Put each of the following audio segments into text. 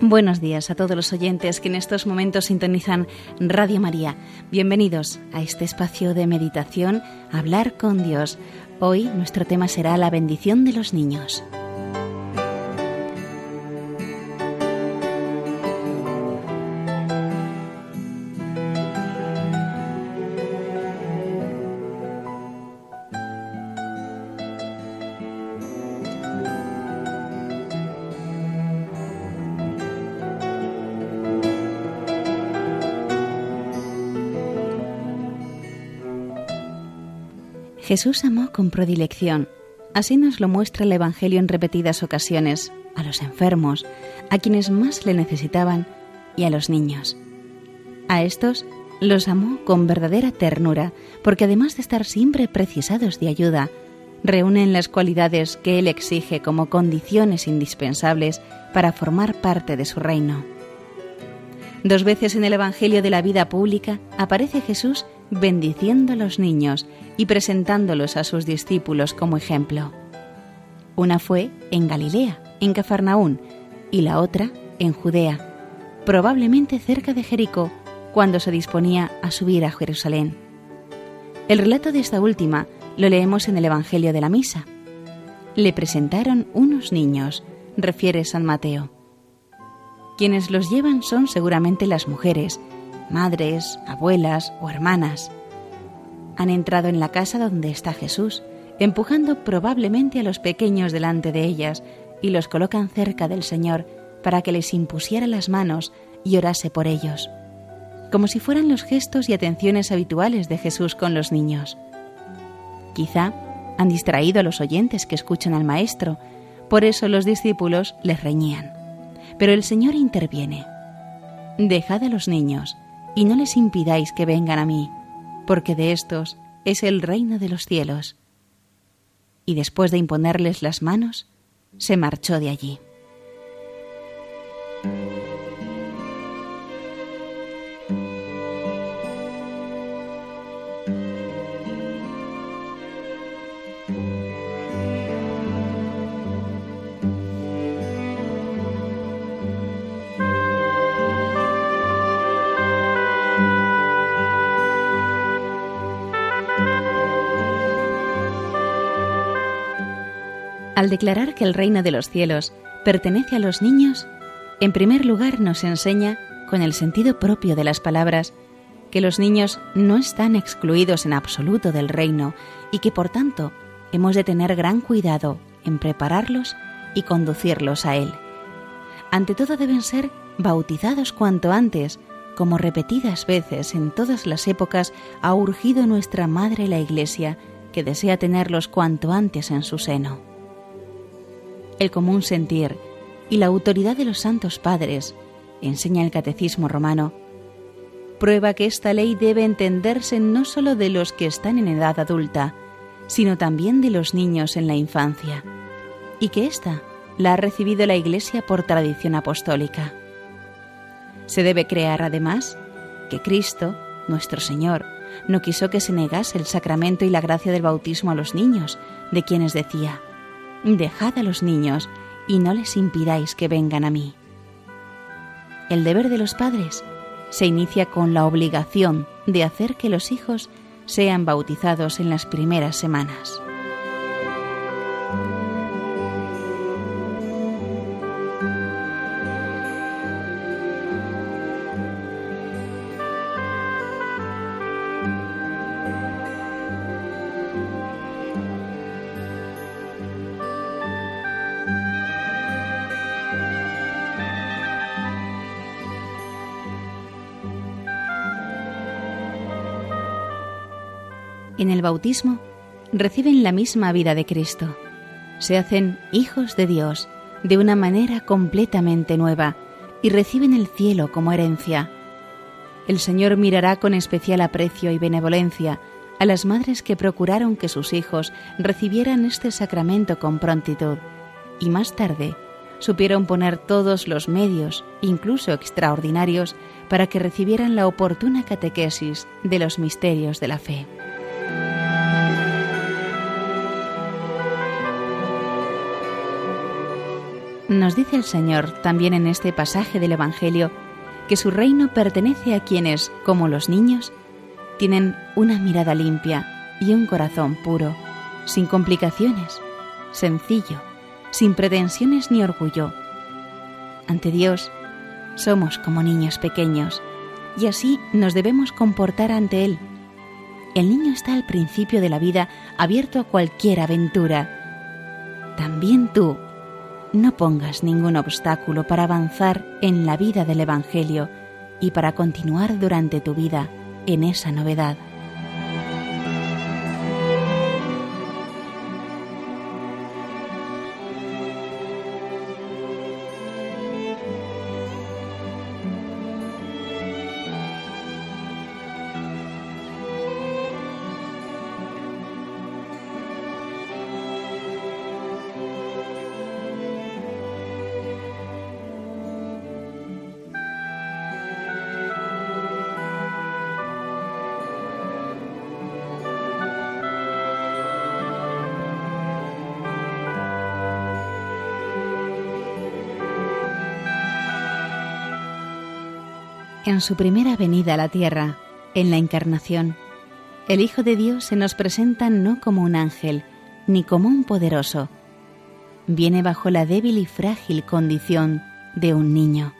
Buenos días a todos los oyentes que en estos momentos sintonizan Radio María. Bienvenidos a este espacio de meditación, Hablar con Dios. Hoy nuestro tema será la bendición de los niños. Jesús amó con predilección. Así nos lo muestra el Evangelio en repetidas ocasiones, a los enfermos, a quienes más le necesitaban y a los niños. A estos los amó con verdadera ternura, porque además de estar siempre precisados de ayuda, reúnen las cualidades que Él exige como condiciones indispensables para formar parte de su reino. Dos veces en el Evangelio de la vida pública aparece Jesús bendiciendo a los niños y presentándolos a sus discípulos como ejemplo. Una fue en Galilea, en Cafarnaún, y la otra en Judea, probablemente cerca de Jericó, cuando se disponía a subir a Jerusalén. El relato de esta última lo leemos en el Evangelio de la Misa. Le presentaron unos niños, refiere San Mateo. Quienes los llevan son seguramente las mujeres, madres, abuelas o hermanas. Han entrado en la casa donde está Jesús, empujando probablemente a los pequeños delante de ellas y los colocan cerca del Señor para que les impusiera las manos y orase por ellos, como si fueran los gestos y atenciones habituales de Jesús con los niños. Quizá han distraído a los oyentes que escuchan al Maestro, por eso los discípulos les reñían. Pero el Señor interviene. Dejad a los niños y no les impidáis que vengan a mí, porque de estos es el reino de los cielos. Y después de imponerles las manos, se marchó de allí. Al declarar que el reino de los cielos pertenece a los niños, en primer lugar nos enseña, con el sentido propio de las palabras, que los niños no están excluidos en absoluto del reino y que por tanto hemos de tener gran cuidado en prepararlos y conducirlos a él. Ante todo deben ser bautizados cuanto antes, como repetidas veces en todas las épocas ha urgido nuestra Madre la Iglesia, que desea tenerlos cuanto antes en su seno el común sentir y la autoridad de los santos padres, enseña el Catecismo romano, prueba que esta ley debe entenderse no sólo de los que están en edad adulta, sino también de los niños en la infancia, y que ésta la ha recibido la Iglesia por tradición apostólica. Se debe crear además que Cristo, nuestro Señor, no quiso que se negase el sacramento y la gracia del bautismo a los niños, de quienes decía, Dejad a los niños y no les impidáis que vengan a mí. El deber de los padres se inicia con la obligación de hacer que los hijos sean bautizados en las primeras semanas. En el bautismo reciben la misma vida de Cristo. Se hacen hijos de Dios de una manera completamente nueva y reciben el cielo como herencia. El Señor mirará con especial aprecio y benevolencia a las madres que procuraron que sus hijos recibieran este sacramento con prontitud y más tarde supieron poner todos los medios, incluso extraordinarios, para que recibieran la oportuna catequesis de los misterios de la fe. Nos dice el Señor también en este pasaje del Evangelio que su reino pertenece a quienes, como los niños, tienen una mirada limpia y un corazón puro, sin complicaciones, sencillo, sin pretensiones ni orgullo. Ante Dios, somos como niños pequeños y así nos debemos comportar ante Él. El niño está al principio de la vida abierto a cualquier aventura. También tú no pongas ningún obstáculo para avanzar en la vida del Evangelio y para continuar durante tu vida en esa novedad. En su primera venida a la tierra, en la encarnación, el Hijo de Dios se nos presenta no como un ángel, ni como un poderoso. Viene bajo la débil y frágil condición de un niño.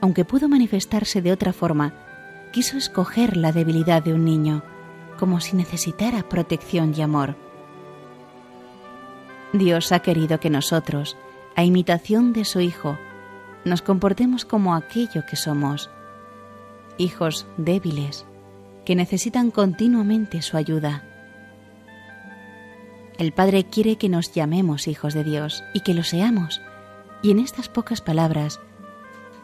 Aunque pudo manifestarse de otra forma, quiso escoger la debilidad de un niño, como si necesitara protección y amor. Dios ha querido que nosotros, a imitación de su Hijo, nos comportemos como aquello que somos, hijos débiles que necesitan continuamente su ayuda. El Padre quiere que nos llamemos hijos de Dios y que lo seamos, y en estas pocas palabras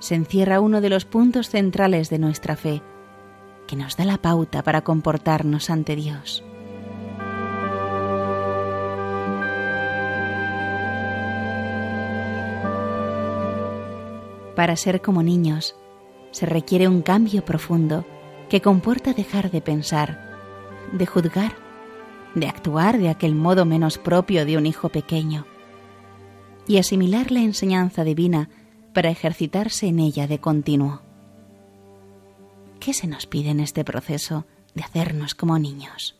se encierra uno de los puntos centrales de nuestra fe, que nos da la pauta para comportarnos ante Dios. Para ser como niños, se requiere un cambio profundo que comporta dejar de pensar, de juzgar, de actuar de aquel modo menos propio de un hijo pequeño, y asimilar la enseñanza divina para ejercitarse en ella de continuo. ¿Qué se nos pide en este proceso de hacernos como niños?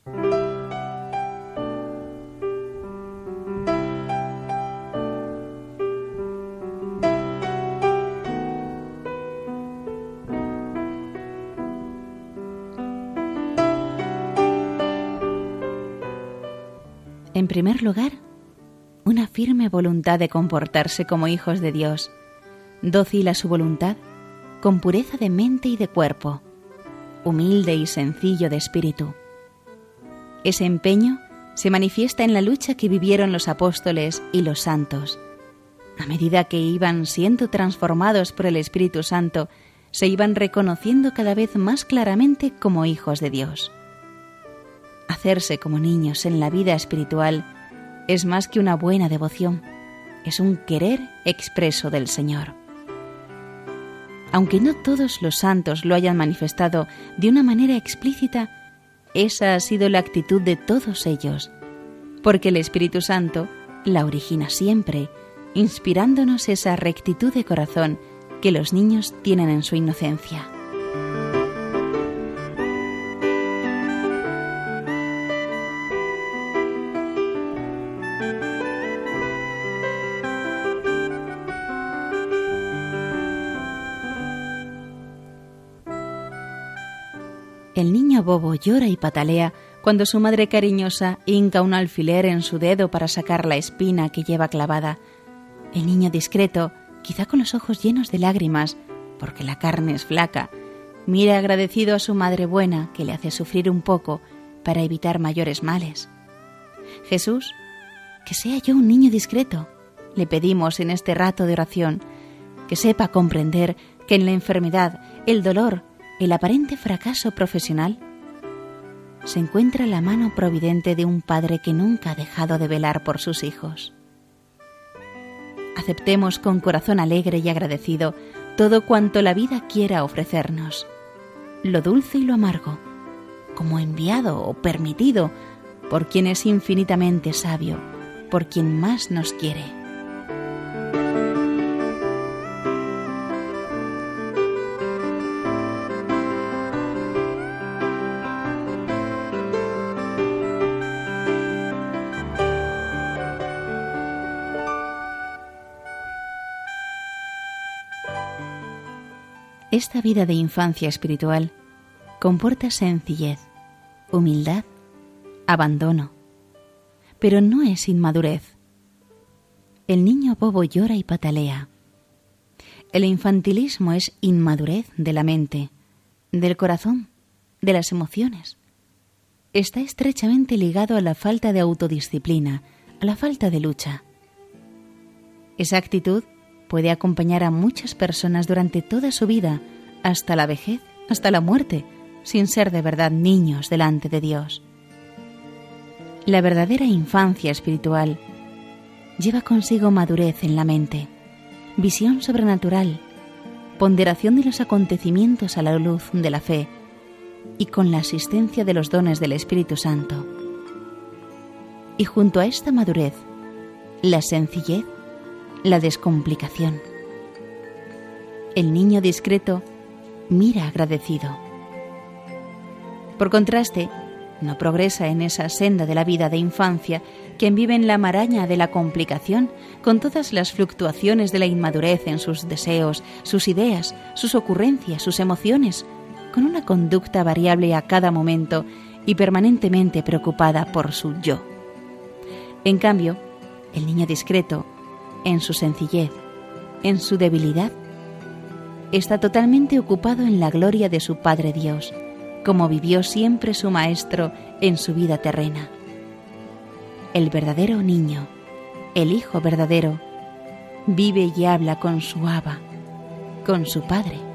Primer lugar, una firme voluntad de comportarse como hijos de Dios, dócil a su voluntad, con pureza de mente y de cuerpo, humilde y sencillo de espíritu. Ese empeño se manifiesta en la lucha que vivieron los apóstoles y los santos. A medida que iban siendo transformados por el Espíritu Santo, se iban reconociendo cada vez más claramente como hijos de Dios. Hacerse como niños en la vida espiritual es más que una buena devoción, es un querer expreso del Señor. Aunque no todos los santos lo hayan manifestado de una manera explícita, esa ha sido la actitud de todos ellos, porque el Espíritu Santo la origina siempre, inspirándonos esa rectitud de corazón que los niños tienen en su inocencia. Bobo llora y patalea cuando su madre cariñosa hinca un alfiler en su dedo para sacar la espina que lleva clavada. El niño discreto, quizá con los ojos llenos de lágrimas, porque la carne es flaca, mira agradecido a su madre buena que le hace sufrir un poco para evitar mayores males. Jesús, que sea yo un niño discreto, le pedimos en este rato de oración, que sepa comprender que en la enfermedad, el dolor el aparente fracaso profesional, se encuentra la mano providente de un padre que nunca ha dejado de velar por sus hijos. Aceptemos con corazón alegre y agradecido todo cuanto la vida quiera ofrecernos, lo dulce y lo amargo, como enviado o permitido por quien es infinitamente sabio, por quien más nos quiere. Esta vida de infancia espiritual comporta sencillez, humildad, abandono, pero no es inmadurez. El niño bobo llora y patalea. El infantilismo es inmadurez de la mente, del corazón, de las emociones. Está estrechamente ligado a la falta de autodisciplina, a la falta de lucha. Esa actitud puede acompañar a muchas personas durante toda su vida, hasta la vejez, hasta la muerte, sin ser de verdad niños delante de Dios. La verdadera infancia espiritual lleva consigo madurez en la mente, visión sobrenatural, ponderación de los acontecimientos a la luz de la fe y con la asistencia de los dones del Espíritu Santo. Y junto a esta madurez, la sencillez, la descomplicación. El niño discreto mira agradecido. Por contraste, no progresa en esa senda de la vida de infancia quien vive en la maraña de la complicación, con todas las fluctuaciones de la inmadurez en sus deseos, sus ideas, sus ocurrencias, sus emociones, con una conducta variable a cada momento y permanentemente preocupada por su yo. En cambio, el niño discreto, en su sencillez, en su debilidad, está totalmente ocupado en la gloria de su Padre Dios, como vivió siempre su Maestro en su vida terrena. El verdadero niño, el Hijo verdadero, vive y habla con su Aba, con su Padre.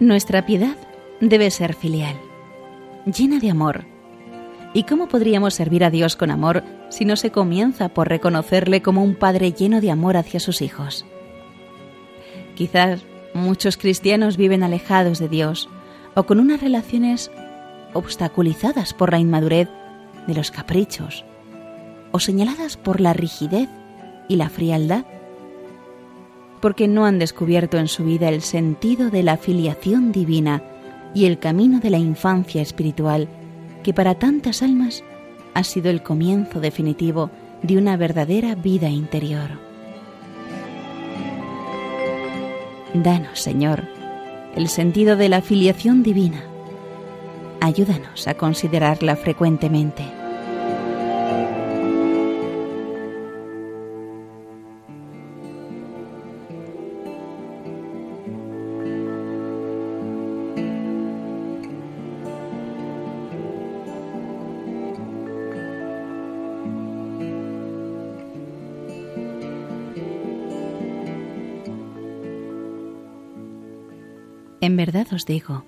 Nuestra piedad debe ser filial, llena de amor. ¿Y cómo podríamos servir a Dios con amor si no se comienza por reconocerle como un Padre lleno de amor hacia sus hijos? Quizás muchos cristianos viven alejados de Dios o con unas relaciones obstaculizadas por la inmadurez de los caprichos o señaladas por la rigidez y la frialdad porque no han descubierto en su vida el sentido de la filiación divina y el camino de la infancia espiritual, que para tantas almas ha sido el comienzo definitivo de una verdadera vida interior. Danos, Señor, el sentido de la filiación divina. Ayúdanos a considerarla frecuentemente. En verdad os digo,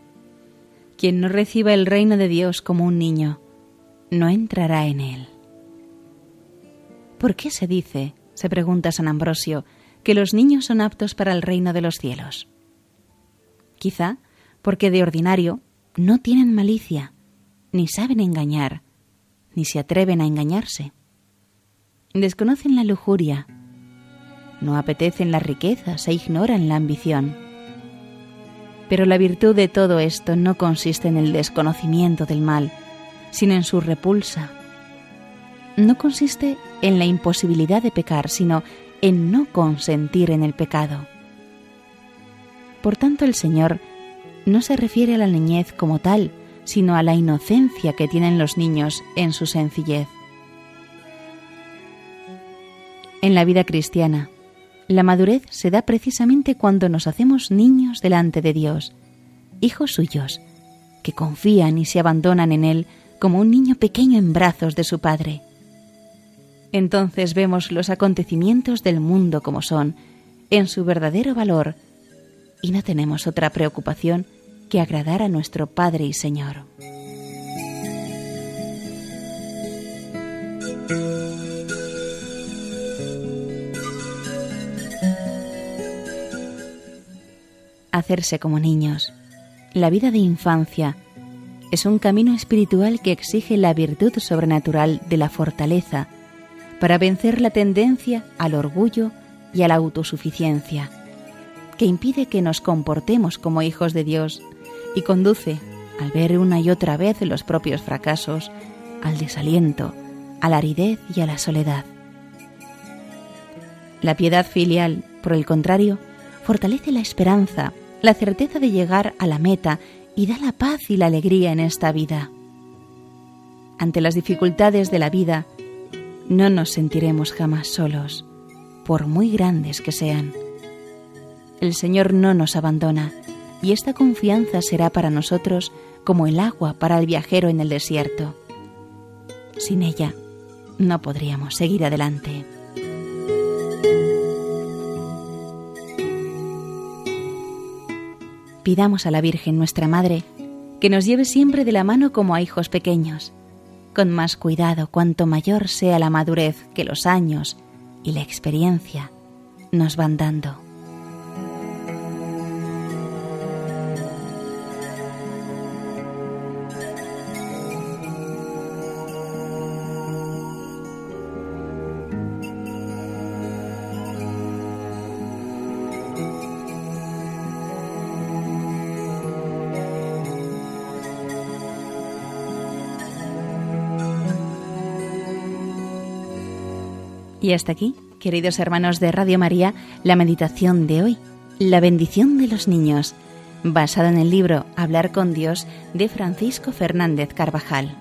quien no reciba el reino de Dios como un niño, no entrará en él. ¿Por qué se dice, se pregunta San Ambrosio, que los niños son aptos para el reino de los cielos? Quizá porque de ordinario no tienen malicia, ni saben engañar, ni se atreven a engañarse. Desconocen la lujuria, no apetecen las riquezas e ignoran la ambición pero la virtud de todo esto no consiste en el desconocimiento del mal, sino en su repulsa. No consiste en la imposibilidad de pecar, sino en no consentir en el pecado. Por tanto, el Señor no se refiere a la niñez como tal, sino a la inocencia que tienen los niños en su sencillez. En la vida cristiana, la madurez se da precisamente cuando nos hacemos niños delante de Dios, hijos suyos, que confían y se abandonan en Él como un niño pequeño en brazos de su Padre. Entonces vemos los acontecimientos del mundo como son, en su verdadero valor, y no tenemos otra preocupación que agradar a nuestro Padre y Señor. Hacerse como niños. La vida de infancia es un camino espiritual que exige la virtud sobrenatural de la fortaleza para vencer la tendencia al orgullo y a la autosuficiencia, que impide que nos comportemos como hijos de Dios y conduce, al ver una y otra vez los propios fracasos, al desaliento, a la aridez y a la soledad. La piedad filial, por el contrario, fortalece la esperanza, la certeza de llegar a la meta y da la paz y la alegría en esta vida. Ante las dificultades de la vida, no nos sentiremos jamás solos, por muy grandes que sean. El Señor no nos abandona y esta confianza será para nosotros como el agua para el viajero en el desierto. Sin ella, no podríamos seguir adelante. Pidamos a la Virgen nuestra Madre que nos lleve siempre de la mano como a hijos pequeños, con más cuidado cuanto mayor sea la madurez que los años y la experiencia nos van dando. Y hasta aquí, queridos hermanos de Radio María, la meditación de hoy, la bendición de los niños, basada en el libro Hablar con Dios de Francisco Fernández Carvajal.